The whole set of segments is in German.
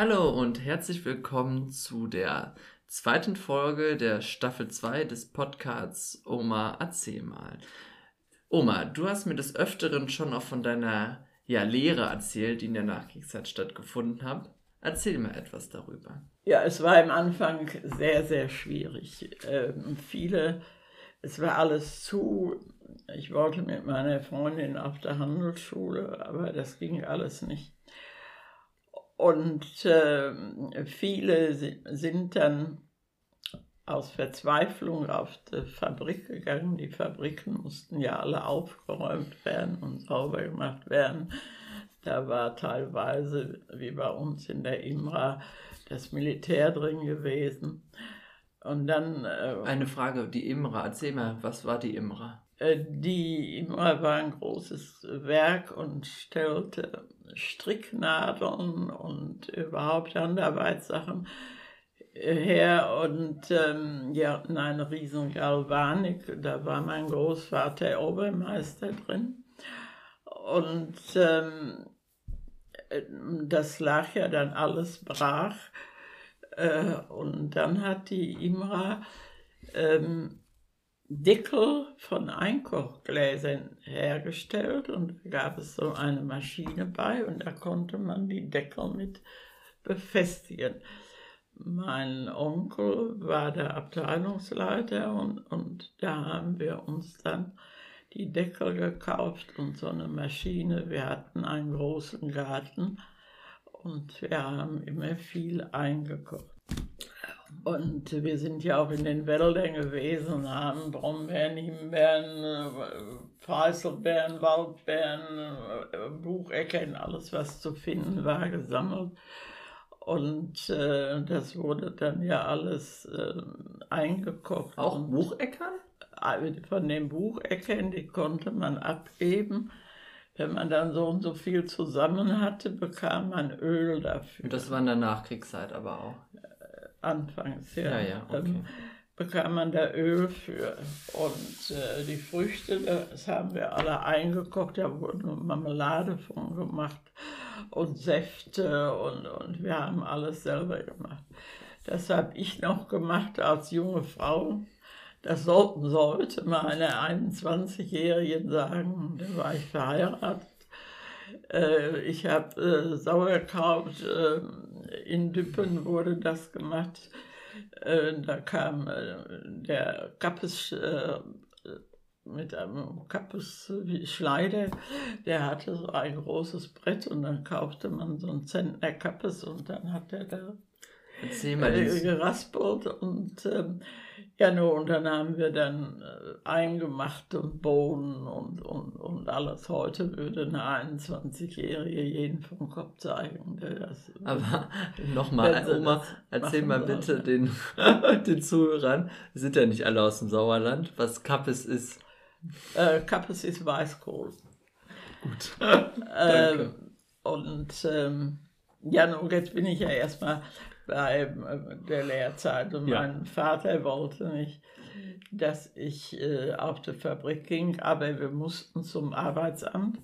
Hallo und herzlich willkommen zu der zweiten Folge der Staffel 2 des Podcasts Oma erzähl mal. Oma, du hast mir des Öfteren schon auch von deiner ja, Lehre erzählt, die in der Nachkriegszeit stattgefunden hat. Erzähl mal etwas darüber. Ja, es war am Anfang sehr, sehr schwierig. Ähm, viele, es war alles zu. Ich wollte mit meiner Freundin auf der Handelsschule, aber das ging alles nicht. Und äh, viele sind dann aus Verzweiflung auf die Fabrik gegangen. Die Fabriken mussten ja alle aufgeräumt werden und sauber gemacht werden. Da war teilweise, wie bei uns in der Imra, das Militär drin gewesen. Und dann. Äh, Eine Frage, die Imra, erzähl mal, was war die Imra? Äh, die Imra war ein großes Werk und stellte Stricknadeln und überhaupt Handarbeitssachen her und ähm, die hatten eine riesen Galvanik, da war mein Großvater Obermeister drin. Und ähm, das lag ja dann alles brach äh, und dann hat die Imra ähm, Deckel von Einkochgläsern hergestellt und da gab es so eine Maschine bei und da konnte man die Deckel mit befestigen. Mein Onkel war der Abteilungsleiter und, und da haben wir uns dann die Deckel gekauft und so eine Maschine. Wir hatten einen großen Garten und wir haben immer viel eingekocht. Und wir sind ja auch in den Wäldern gewesen, haben Brombeeren, Himbeeren, Preiselbeeren, Waldbeeren, Bucheckern, alles was zu finden war, gesammelt. Und äh, das wurde dann ja alles äh, eingekocht. Auch Bucheckern? Äh, von den Bucheckern, die konnte man abgeben. Wenn man dann so und so viel zusammen hatte, bekam man Öl dafür. Und das war in der Nachkriegszeit aber auch anfangs, ja. Ja, ja, okay. Ähm, bekam man da Öl für. Und äh, die Früchte, das haben wir alle eingekocht, da wurde Marmelade von gemacht und Säfte und, und wir haben alles selber gemacht. Das habe ich noch gemacht als junge Frau. Das sollten sollte meine 21-Jährigen sagen, da war ich verheiratet. Äh, ich habe äh, Sauerkraut äh, in Düppen wurde das gemacht. Äh, da kam äh, der Kappes äh, mit einem Kappes Schleide, der hatte so ein großes Brett und dann kaufte man so einen Zentner Kappes und dann hat er da Erzähl mal äh, geraspelt und ähm, ja, nur, und dann haben wir dann äh, eingemacht und Bohnen und, und, und alles. Heute würde eine 21-Jährige jeden vom Kopf zeigen. Das, Aber nochmal, Oma, erzähl mal bitte den, den Zuhörern, wir sind ja nicht alle aus dem Sauerland, was Kappes ist. Äh, Kappes ist Weißkohl. Gut. ähm, und ähm, ja, nun, jetzt bin ich ja erstmal bei äh, der Lehrzeit. Und ja. mein Vater wollte nicht, dass ich äh, auf die Fabrik ging, aber wir mussten zum Arbeitsamt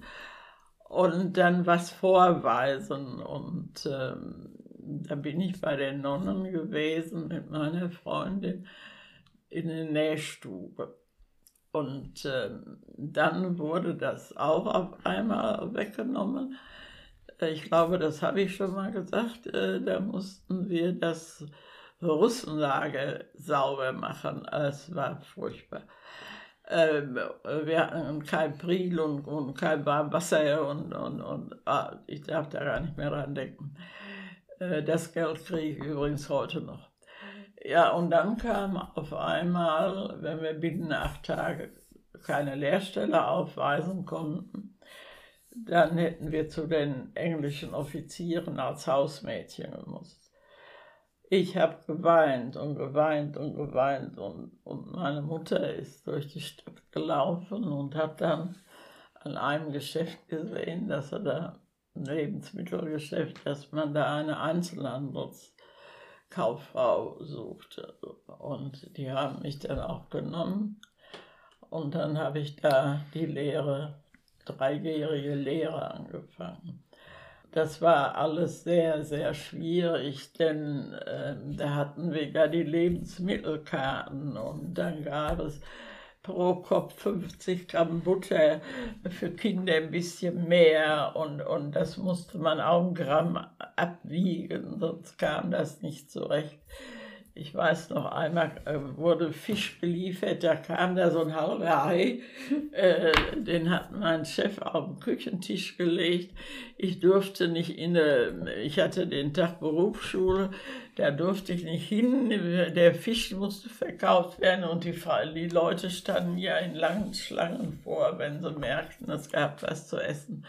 und dann was vorweisen. Und ähm, da bin ich bei den Nonnen gewesen mit meiner Freundin in der Nähstube. Und ähm, dann wurde das auch auf einmal weggenommen. Ich glaube, das habe ich schon mal gesagt. Äh, da mussten wir das Russenlager sauber machen. Es war furchtbar. Ähm, wir hatten kein Pril und, und kein Wasser und, und, und ah, ich darf da gar nicht mehr dran denken. Äh, das Geld kriege ich übrigens heute noch. Ja, und dann kam auf einmal, wenn wir binnen acht Tage keine Lehrstelle aufweisen konnten, dann hätten wir zu den englischen Offizieren als Hausmädchen gemusst. Ich habe geweint und geweint und geweint und, und meine Mutter ist durch die Stadt gelaufen und hat dann an einem Geschäft gesehen, dass er da ein Lebensmittelgeschäft, dass man da eine Einzelhandelskauffrau suchte. Und die haben mich dann auch genommen. Und dann habe ich da die Lehre dreijährige Lehre angefangen. das war alles sehr, sehr schwierig, denn äh, da hatten wir ja die Lebensmittelkarten und dann gab es pro Kopf 50 Gramm Butter, für Kinder ein bisschen mehr und, und das musste man auch ein Gramm abwiegen, sonst kam das nicht zurecht ich weiß noch einmal, äh, wurde Fisch geliefert, da kam da so ein halber Hai, äh, den hat mein Chef auf den Küchentisch gelegt. Ich durfte nicht in, eine, ich hatte den Tag Berufsschule, da durfte ich nicht hin, der Fisch musste verkauft werden und die, die Leute standen ja in langen Schlangen vor, wenn sie merkten, es gab was zu essen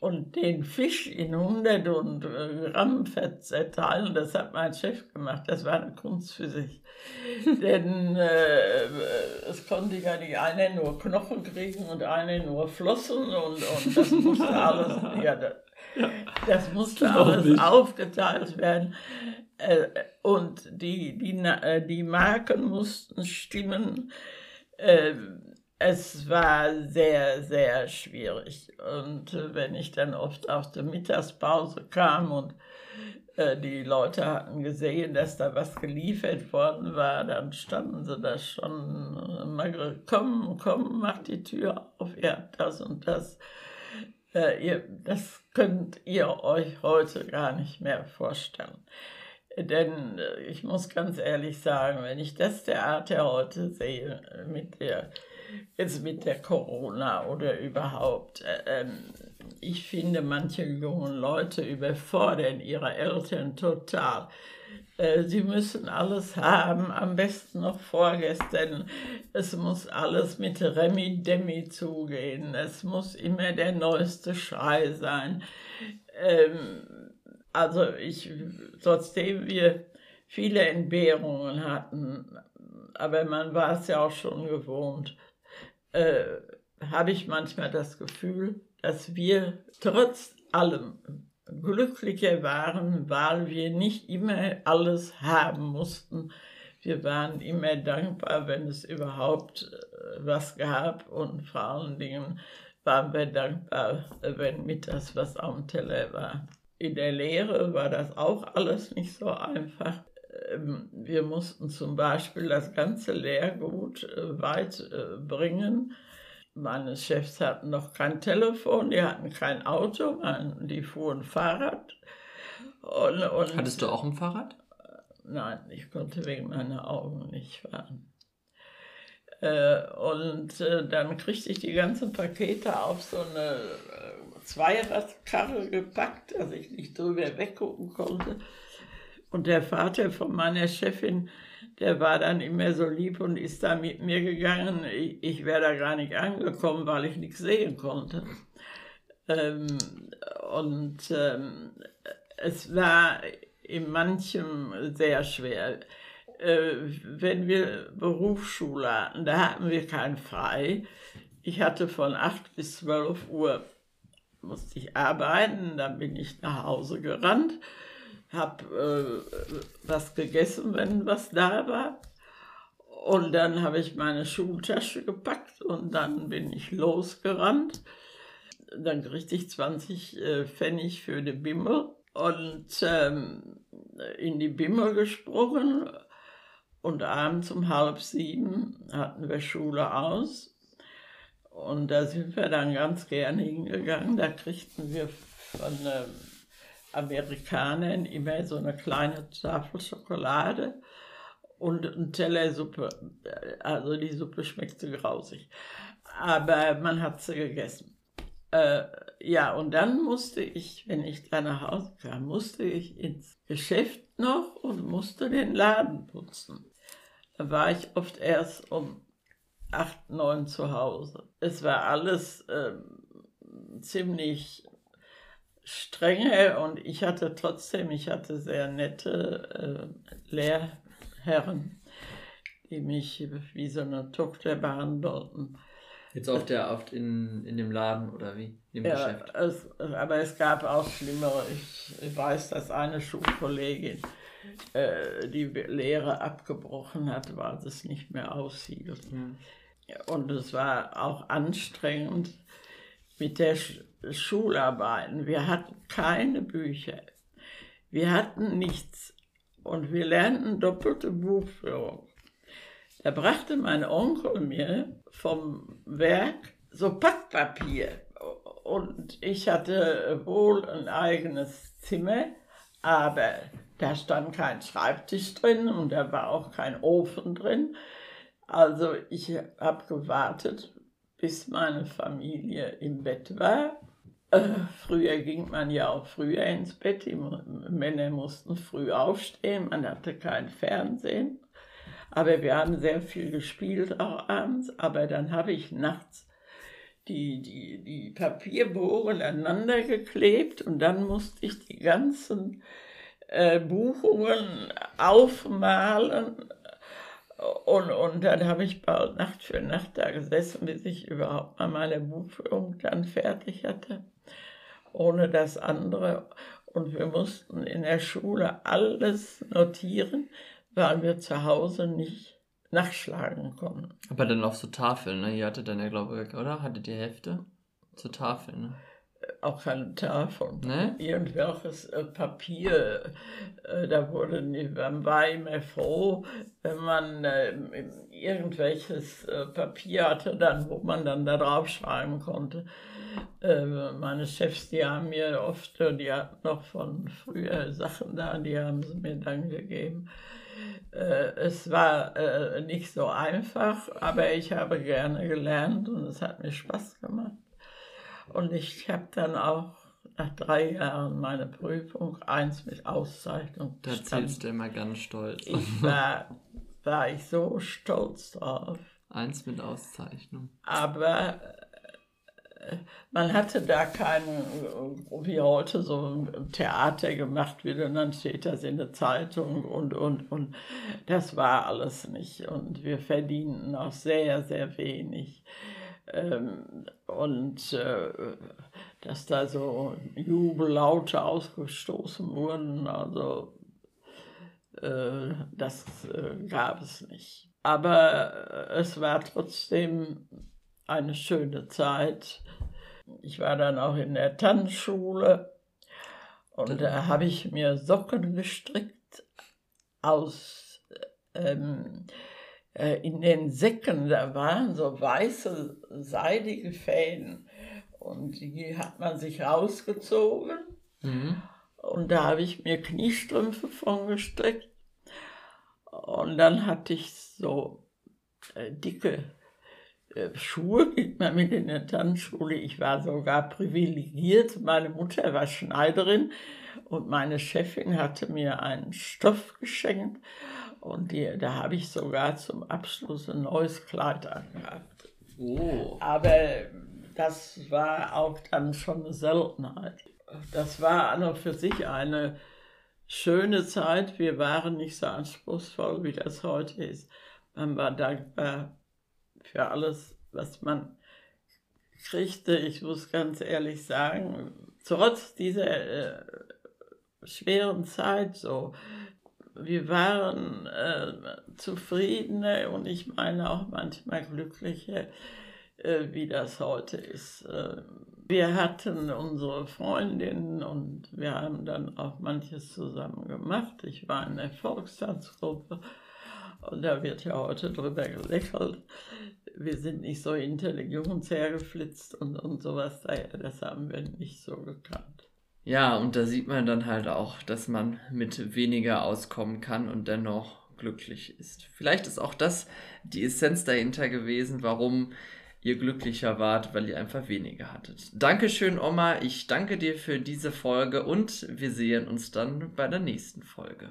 und den Fisch in 100 und äh, Gramm zerteilen, das hat mein Chef gemacht. Das war eine Kunst für sich. Denn äh, es konnte ja nicht einer nur Knochen kriegen und einer nur Flossen und, und das musste alles, ja, das, das musste alles aufgeteilt werden. Äh, und die, die, äh, die Marken mussten stimmen. Äh, es war sehr, sehr schwierig. Und wenn ich dann oft aus der Mittagspause kam und äh, die Leute hatten gesehen, dass da was geliefert worden war, dann standen sie da schon immer komm, komm, mach die Tür auf, ihr habt das und das. Äh, das könnt ihr euch heute gar nicht mehr vorstellen. Denn äh, ich muss ganz ehrlich sagen, wenn ich das Theater heute sehe, mit der jetzt mit der Corona oder überhaupt. Äh, ähm, ich finde, manche jungen Leute überfordern ihre Eltern total. Äh, sie müssen alles haben, am besten noch vorgestern. Es muss alles mit Remi Demi zugehen. Es muss immer der neueste Schrei sein. Ähm, also ich, trotzdem wir viele Entbehrungen hatten, aber man war es ja auch schon gewohnt äh, habe ich manchmal das Gefühl, dass wir trotz allem glücklicher waren, weil wir nicht immer alles haben mussten. Wir waren immer dankbar, wenn es überhaupt äh, was gab und vor allen Dingen waren wir dankbar, wenn mittags was am Teller war. In der Lehre war das auch alles nicht so einfach. Ähm, wir mussten zum Beispiel das ganze Lehrgut äh, weit äh, bringen. Meine Chefs hatten noch kein Telefon, die hatten kein Auto, die fuhren Fahrrad. Und, und Hattest du auch ein Fahrrad? Nein, ich konnte wegen meiner Augen nicht fahren. Äh, und dann kriegte ich die ganzen Pakete auf so eine Zweiradkarre gepackt, dass ich nicht drüber weggucken konnte. Und der Vater von meiner Chefin, der war dann immer so lieb und ist da mit mir gegangen. Ich, ich wäre da gar nicht angekommen, weil ich nichts sehen konnte. Ähm, und ähm, es war in manchem sehr schwer. Äh, wenn wir Berufsschule hatten, da hatten wir kein Frei. Ich hatte von 8 bis 12 Uhr musste ich arbeiten, dann bin ich nach Hause gerannt habe äh, was gegessen, wenn was da war. Und dann habe ich meine Schultasche gepackt und dann bin ich losgerannt. Dann kriegte ich 20 äh, Pfennig für die Bimmel und ähm, in die Bimmel gesprungen. Und abends um halb sieben hatten wir Schule aus. Und da sind wir dann ganz gerne hingegangen. Da kriegten wir von ähm, Amerikanern immer so eine kleine Tafel Schokolade und ein Teller Suppe. Also die Suppe schmeckte grausig. Aber man hat sie gegessen. Äh, ja, und dann musste ich, wenn ich da nach Hause kam, musste ich ins Geschäft noch und musste den Laden putzen. Da war ich oft erst um acht, neun zu Hause. Es war alles äh, ziemlich strenge und ich hatte trotzdem, ich hatte sehr nette äh, Lehrherren, die mich wie so eine Tochter behandelten. Jetzt auf der, oft in, in dem Laden oder wie? Im ja, Geschäft? Es, aber es gab auch schlimmere. Ich, ich weiß, dass eine Schulkollegin äh, die Lehre abgebrochen hat, weil es nicht mehr aushielt. Mhm. Und es war auch anstrengend mit der Schularbeiten. Wir hatten keine Bücher. Wir hatten nichts. Und wir lernten doppelte Buchführung. Da brachte mein Onkel mir vom Werk so Packpapier. Und ich hatte wohl ein eigenes Zimmer, aber da stand kein Schreibtisch drin und da war auch kein Ofen drin. Also ich habe gewartet, bis meine Familie im Bett war. Äh, früher ging man ja auch früher ins Bett. Die Männer mussten früh aufstehen, man hatte kein Fernsehen. Aber wir haben sehr viel gespielt auch abends. Aber dann habe ich nachts die, die, die Papierbohren aneinander geklebt und dann musste ich die ganzen äh, Buchungen aufmalen. Und, und dann habe ich bald Nacht für Nacht da gesessen, bis ich überhaupt mal meine Buchführung dann fertig hatte. Ohne das andere. Und wir mussten in der Schule alles notieren, weil wir zu Hause nicht nachschlagen konnten. Aber dann auf so Tafeln, ne? Ihr hattet dann ja, glaube ich, oder? Hattet ihr Hefte? Zur Tafel, ne? Auch keine Tafel. Ne? Irgendwelches äh, Papier, äh, da wurde, man war immer froh, wenn man äh, irgendwelches Papier hatte, dann, wo man dann da drauf schreiben konnte. Meine Chefs, die haben mir oft, die hatten noch von früher Sachen da, die haben sie mir dann gegeben. Es war nicht so einfach, aber ich habe gerne gelernt und es hat mir Spaß gemacht. Und ich habe dann auch nach drei Jahren meine Prüfung, eins mit Auszeichnung. Da erzählst du immer ganz stolz. Ich war, war ich so stolz drauf. Eins mit Auszeichnung. Aber äh, man hatte da kein, wie heute, so ein Theater gemacht wird und dann steht das in der Zeitung und, und, und das war alles nicht. Und wir verdienten auch sehr, sehr wenig. Ähm, und äh, dass da so Jubellaute ausgestoßen wurden, also äh, das äh, gab es nicht. Aber es war trotzdem eine schöne Zeit. Ich war dann auch in der Tanzschule und da habe ich mir Socken gestrickt aus ähm, äh, in den Säcken, da waren so weiße, seidige Fäden. Und die hat man sich rausgezogen. Mhm. Und da habe ich mir Kniestrümpfe von gestrickt. Und dann hatte ich so äh, dicke äh, Schuhe, geht man mit in der Tanzschule. Ich war sogar privilegiert. Meine Mutter war Schneiderin und meine Chefin hatte mir einen Stoff geschenkt. Und die, da habe ich sogar zum Abschluss ein neues Kleid angehabt. Oh. Aber das war auch dann schon eine Seltenheit. Das war an und für sich eine schöne Zeit. Wir waren nicht so anspruchsvoll, wie das heute ist. Man war dankbar für alles, was man kriegte. Ich muss ganz ehrlich sagen, trotz dieser äh, schweren Zeit so, wir waren äh, zufriedene und ich meine auch manchmal glücklicher, äh, wie das heute ist. Äh, wir hatten unsere Freundinnen und wir haben dann auch manches zusammen gemacht. Ich war in der Volkstanzgruppe und da wird ja heute drüber gelächelt. Wir sind nicht so intelligenzhergeflitzt und, und sowas, das haben wir nicht so gekannt. Ja, und da sieht man dann halt auch, dass man mit weniger auskommen kann und dennoch glücklich ist. Vielleicht ist auch das die Essenz dahinter gewesen, warum ihr glücklicher wart, weil ihr einfach weniger hattet. Dankeschön, Oma. Ich danke dir für diese Folge und wir sehen uns dann bei der nächsten Folge.